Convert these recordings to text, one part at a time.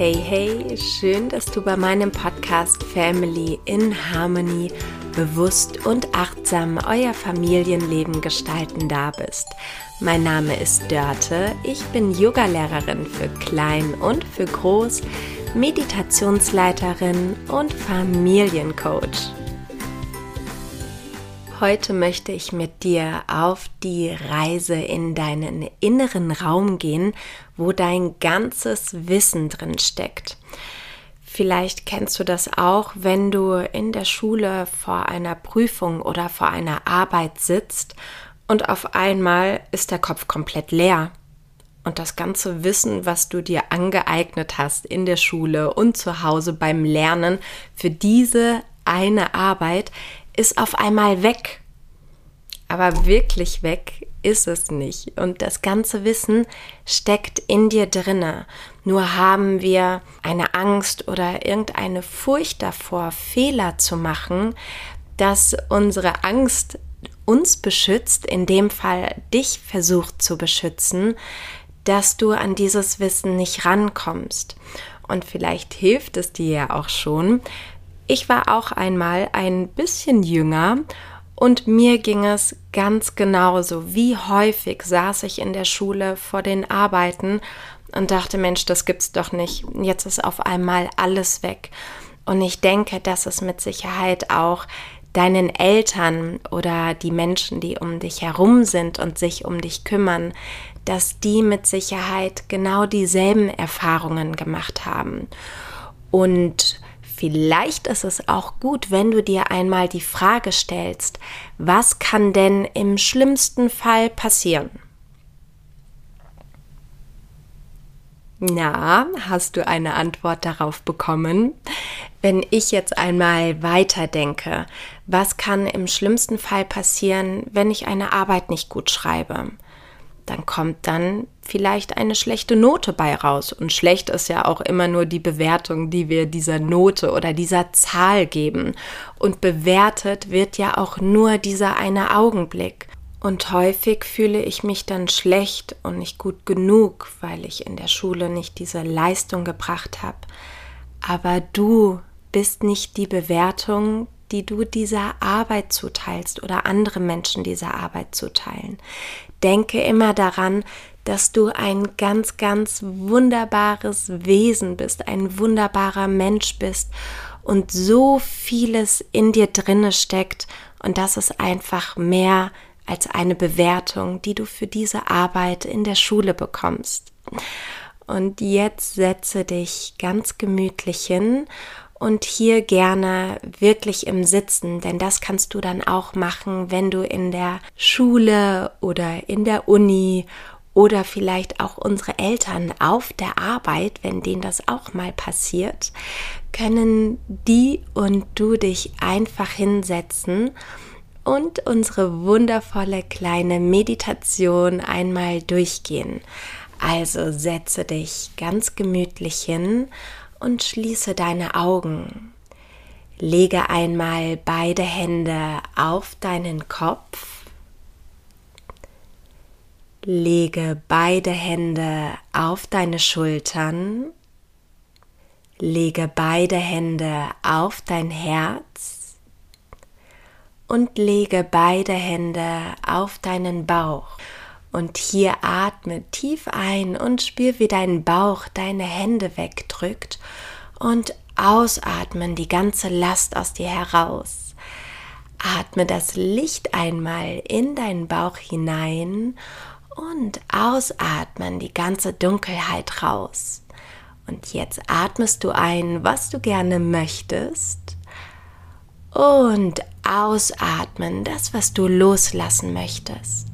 Hey, hey, schön, dass du bei meinem Podcast Family in Harmony bewusst und achtsam euer Familienleben gestalten da bist. Mein Name ist Dörte, ich bin Yogalehrerin für Klein und für Groß, Meditationsleiterin und Familiencoach. Heute möchte ich mit dir auf die Reise in deinen inneren Raum gehen, wo dein ganzes Wissen drin steckt. Vielleicht kennst du das auch, wenn du in der Schule vor einer Prüfung oder vor einer Arbeit sitzt und auf einmal ist der Kopf komplett leer. Und das ganze Wissen, was du dir angeeignet hast in der Schule und zu Hause beim Lernen für diese eine Arbeit, ist auf einmal weg. Aber wirklich weg ist es nicht. Und das ganze Wissen steckt in dir drinne. Nur haben wir eine Angst oder irgendeine Furcht davor, Fehler zu machen, dass unsere Angst uns beschützt, in dem Fall dich versucht zu beschützen, dass du an dieses Wissen nicht rankommst. Und vielleicht hilft es dir ja auch schon, ich war auch einmal ein bisschen jünger und mir ging es ganz genauso. Wie häufig saß ich in der Schule vor den Arbeiten und dachte, Mensch, das gibt's doch nicht. Jetzt ist auf einmal alles weg. Und ich denke, dass es mit Sicherheit auch deinen Eltern oder die Menschen, die um dich herum sind und sich um dich kümmern, dass die mit Sicherheit genau dieselben Erfahrungen gemacht haben. Und Vielleicht ist es auch gut, wenn du dir einmal die Frage stellst, was kann denn im schlimmsten Fall passieren? Na, hast du eine Antwort darauf bekommen? Wenn ich jetzt einmal weiterdenke, was kann im schlimmsten Fall passieren, wenn ich eine Arbeit nicht gut schreibe? Dann kommt dann vielleicht eine schlechte Note bei raus. Und schlecht ist ja auch immer nur die Bewertung, die wir dieser Note oder dieser Zahl geben. Und bewertet wird ja auch nur dieser eine Augenblick. Und häufig fühle ich mich dann schlecht und nicht gut genug, weil ich in der Schule nicht diese Leistung gebracht habe. Aber du bist nicht die Bewertung, die du dieser Arbeit zuteilst oder andere Menschen dieser Arbeit zuteilen. Denke immer daran, dass du ein ganz, ganz wunderbares Wesen bist, ein wunderbarer Mensch bist und so vieles in dir drinne steckt und das ist einfach mehr als eine Bewertung, die du für diese Arbeit in der Schule bekommst. Und jetzt setze dich ganz gemütlich hin und hier gerne wirklich im Sitzen, denn das kannst du dann auch machen, wenn du in der Schule oder in der Uni oder vielleicht auch unsere Eltern auf der Arbeit, wenn denen das auch mal passiert, können die und du dich einfach hinsetzen und unsere wundervolle kleine Meditation einmal durchgehen. Also setze dich ganz gemütlich hin und schließe deine Augen. Lege einmal beide Hände auf deinen Kopf. Lege beide Hände auf deine Schultern. Lege beide Hände auf dein Herz und lege beide Hände auf deinen Bauch. Und hier atme tief ein und spür, wie dein Bauch deine Hände wegdrückt und ausatmen die ganze Last aus dir heraus. Atme das Licht einmal in deinen Bauch hinein und ausatmen die ganze Dunkelheit raus. Und jetzt atmest du ein, was du gerne möchtest. Und ausatmen das, was du loslassen möchtest.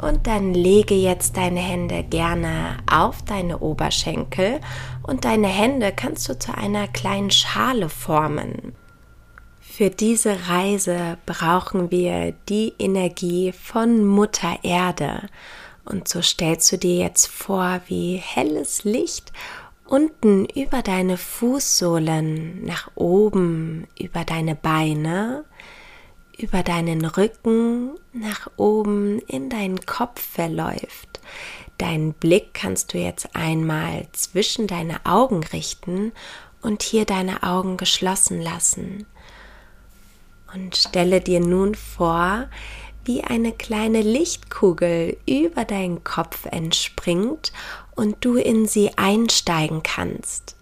Und dann lege jetzt deine Hände gerne auf deine Oberschenkel und deine Hände kannst du zu einer kleinen Schale formen. Für diese Reise brauchen wir die Energie von Mutter Erde. Und so stellst du dir jetzt vor, wie helles Licht unten über deine Fußsohlen nach oben, über deine Beine, über deinen Rücken nach oben in deinen Kopf verläuft. Deinen Blick kannst du jetzt einmal zwischen deine Augen richten und hier deine Augen geschlossen lassen. Und stelle dir nun vor, wie eine kleine Lichtkugel über deinen Kopf entspringt und du in sie einsteigen kannst.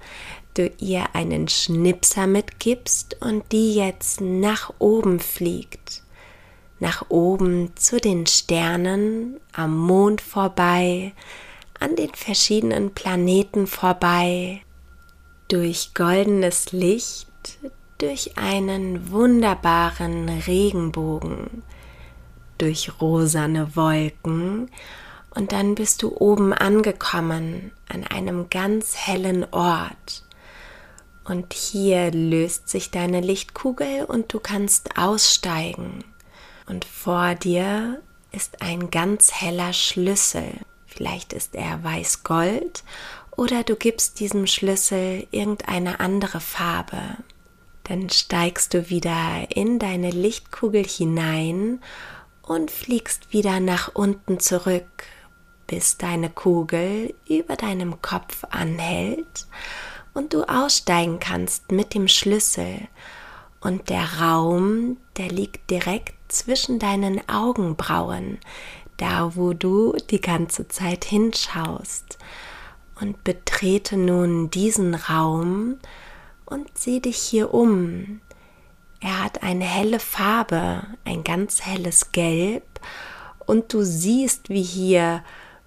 Du ihr einen Schnipser mitgibst und die jetzt nach oben fliegt. Nach oben zu den Sternen, am Mond vorbei, an den verschiedenen Planeten vorbei, durch goldenes Licht, durch einen wunderbaren Regenbogen, durch rosane Wolken und dann bist du oben angekommen an einem ganz hellen Ort. Und hier löst sich deine Lichtkugel und du kannst aussteigen. Und vor dir ist ein ganz heller Schlüssel. Vielleicht ist er weiß-gold oder du gibst diesem Schlüssel irgendeine andere Farbe. Dann steigst du wieder in deine Lichtkugel hinein und fliegst wieder nach unten zurück, bis deine Kugel über deinem Kopf anhält und du aussteigen kannst mit dem Schlüssel. Und der Raum, der liegt direkt zwischen deinen Augenbrauen, da wo du die ganze Zeit hinschaust. Und betrete nun diesen Raum und sieh dich hier um. Er hat eine helle Farbe, ein ganz helles Gelb, und du siehst, wie hier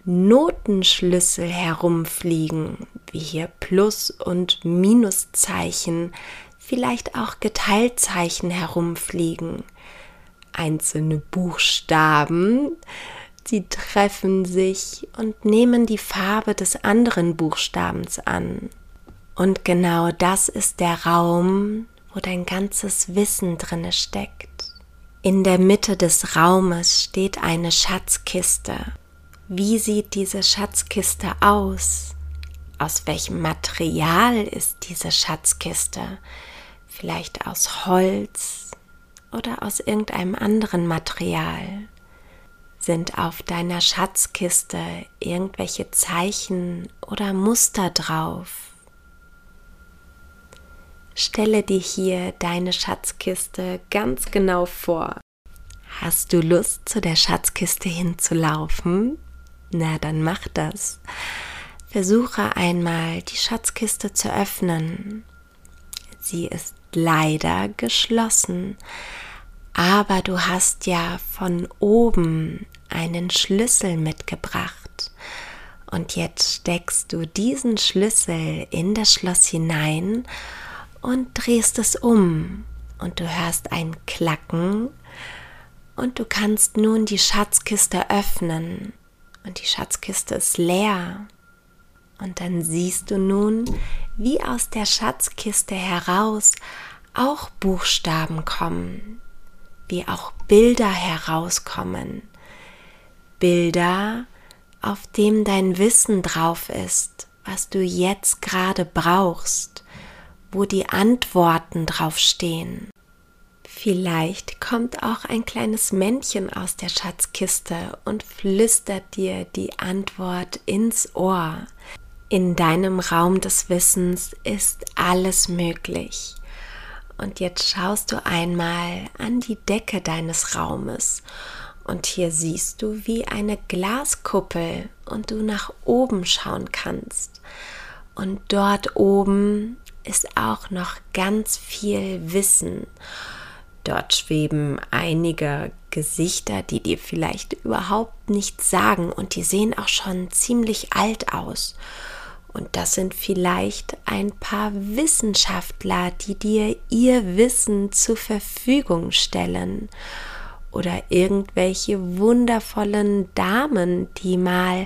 Notenschlüssel herumfliegen, wie hier Plus- und Minuszeichen, vielleicht auch Geteilzeichen herumfliegen. Einzelne Buchstaben, sie treffen sich und nehmen die Farbe des anderen Buchstabens an. Und genau das ist der Raum, wo dein ganzes Wissen drinne steckt. In der Mitte des Raumes steht eine Schatzkiste. Wie sieht diese Schatzkiste aus? Aus welchem Material ist diese Schatzkiste? Vielleicht aus Holz oder aus irgendeinem anderen Material? Sind auf deiner Schatzkiste irgendwelche Zeichen oder Muster drauf? Stelle dir hier deine Schatzkiste ganz genau vor. Hast du Lust, zu der Schatzkiste hinzulaufen? Na, dann mach das. Versuche einmal, die Schatzkiste zu öffnen. Sie ist leider geschlossen, aber du hast ja von oben einen Schlüssel mitgebracht. Und jetzt steckst du diesen Schlüssel in das Schloss hinein und drehst es um und du hörst ein Klacken und du kannst nun die Schatzkiste öffnen und die Schatzkiste ist leer. Und dann siehst du nun, wie aus der Schatzkiste heraus auch Buchstaben kommen, wie auch Bilder herauskommen. Bilder, auf dem dein Wissen drauf ist, was du jetzt gerade brauchst wo die Antworten draufstehen. Vielleicht kommt auch ein kleines Männchen aus der Schatzkiste und flüstert dir die Antwort ins Ohr. In deinem Raum des Wissens ist alles möglich. Und jetzt schaust du einmal an die Decke deines Raumes und hier siehst du wie eine Glaskuppel und du nach oben schauen kannst. Und dort oben ist auch noch ganz viel Wissen. Dort schweben einige Gesichter, die dir vielleicht überhaupt nichts sagen und die sehen auch schon ziemlich alt aus. Und das sind vielleicht ein paar Wissenschaftler, die dir ihr Wissen zur Verfügung stellen. Oder irgendwelche wundervollen Damen, die mal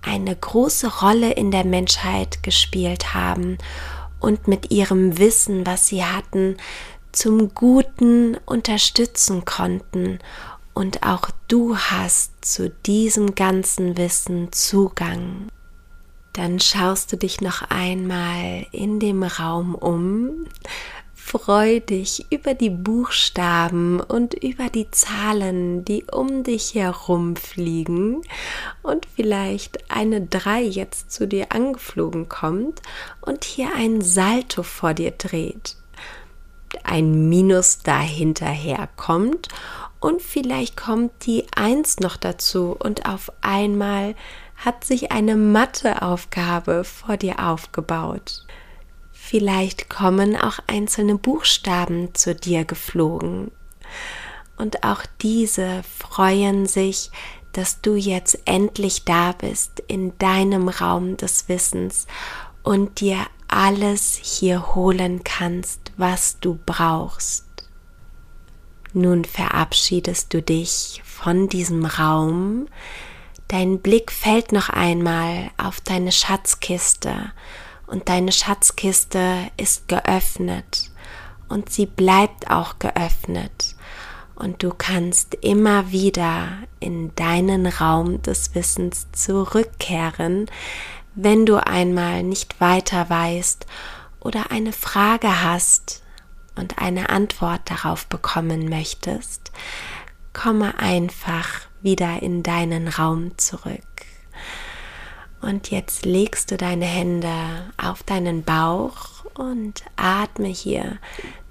eine große Rolle in der Menschheit gespielt haben und mit ihrem Wissen, was sie hatten, zum Guten unterstützen konnten und auch du hast zu diesem ganzen Wissen Zugang. Dann schaust du dich noch einmal in dem Raum um, Freu dich über die Buchstaben und über die Zahlen, die um dich herum fliegen und vielleicht eine 3 jetzt zu dir angeflogen kommt und hier ein Salto vor dir dreht. Ein Minus dahinterher kommt und vielleicht kommt die 1 noch dazu und auf einmal hat sich eine Matheaufgabe vor dir aufgebaut. Vielleicht kommen auch einzelne Buchstaben zu dir geflogen. Und auch diese freuen sich, dass du jetzt endlich da bist in deinem Raum des Wissens und dir alles hier holen kannst, was du brauchst. Nun verabschiedest du dich von diesem Raum, dein Blick fällt noch einmal auf deine Schatzkiste und deine Schatzkiste ist geöffnet und sie bleibt auch geöffnet und du kannst immer wieder in deinen Raum des Wissens zurückkehren, wenn du einmal nicht weiter weißt oder eine Frage hast und eine Antwort darauf bekommen möchtest, komme einfach wieder in deinen Raum zurück. Und jetzt legst du deine Hände auf deinen Bauch und atme hier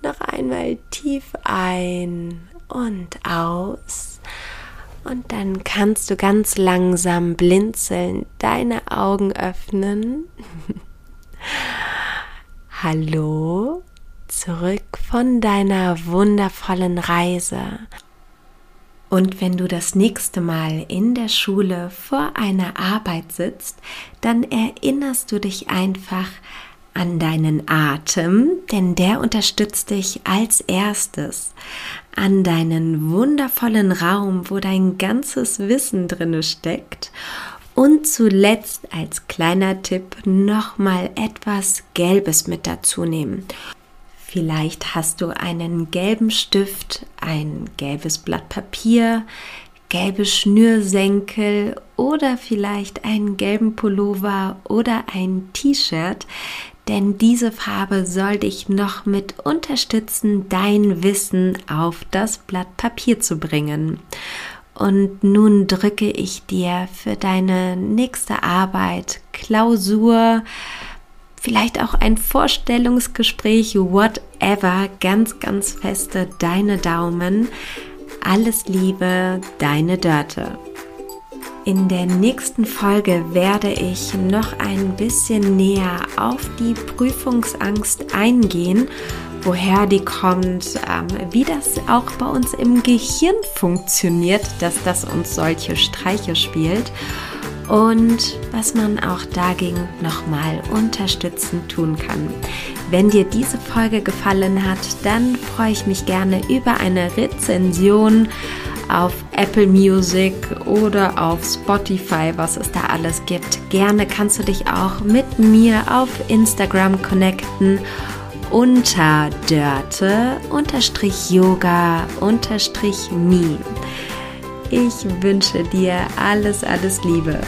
noch einmal tief ein und aus. Und dann kannst du ganz langsam blinzeln, deine Augen öffnen. Hallo, zurück von deiner wundervollen Reise. Und wenn du das nächste Mal in der Schule vor einer Arbeit sitzt, dann erinnerst du dich einfach an deinen Atem, denn der unterstützt dich als erstes, an deinen wundervollen Raum, wo dein ganzes Wissen drinne steckt und zuletzt als kleiner Tipp nochmal etwas Gelbes mit dazu nehmen. Vielleicht hast du einen gelben Stift, ein gelbes Blatt Papier, gelbe Schnürsenkel oder vielleicht einen gelben Pullover oder ein T-Shirt, denn diese Farbe soll dich noch mit unterstützen, dein Wissen auf das Blatt Papier zu bringen. Und nun drücke ich dir für deine nächste Arbeit, Klausur, vielleicht auch ein Vorstellungsgespräch, whatever, ganz, ganz feste deine Daumen. Alles Liebe, deine Dörte. In der nächsten Folge werde ich noch ein bisschen näher auf die Prüfungsangst eingehen, woher die kommt, ähm, wie das auch bei uns im Gehirn funktioniert, dass das uns solche Streiche spielt und was man auch dagegen nochmal unterstützend tun kann. Wenn dir diese Folge gefallen hat, dann freue ich mich gerne über eine Rezension auf Apple Music oder auf Spotify, was es da alles gibt. Gerne kannst du dich auch mit mir auf Instagram connecten unter Dörte unterstrich Yoga unterstrich me. Ich wünsche dir alles, alles Liebe.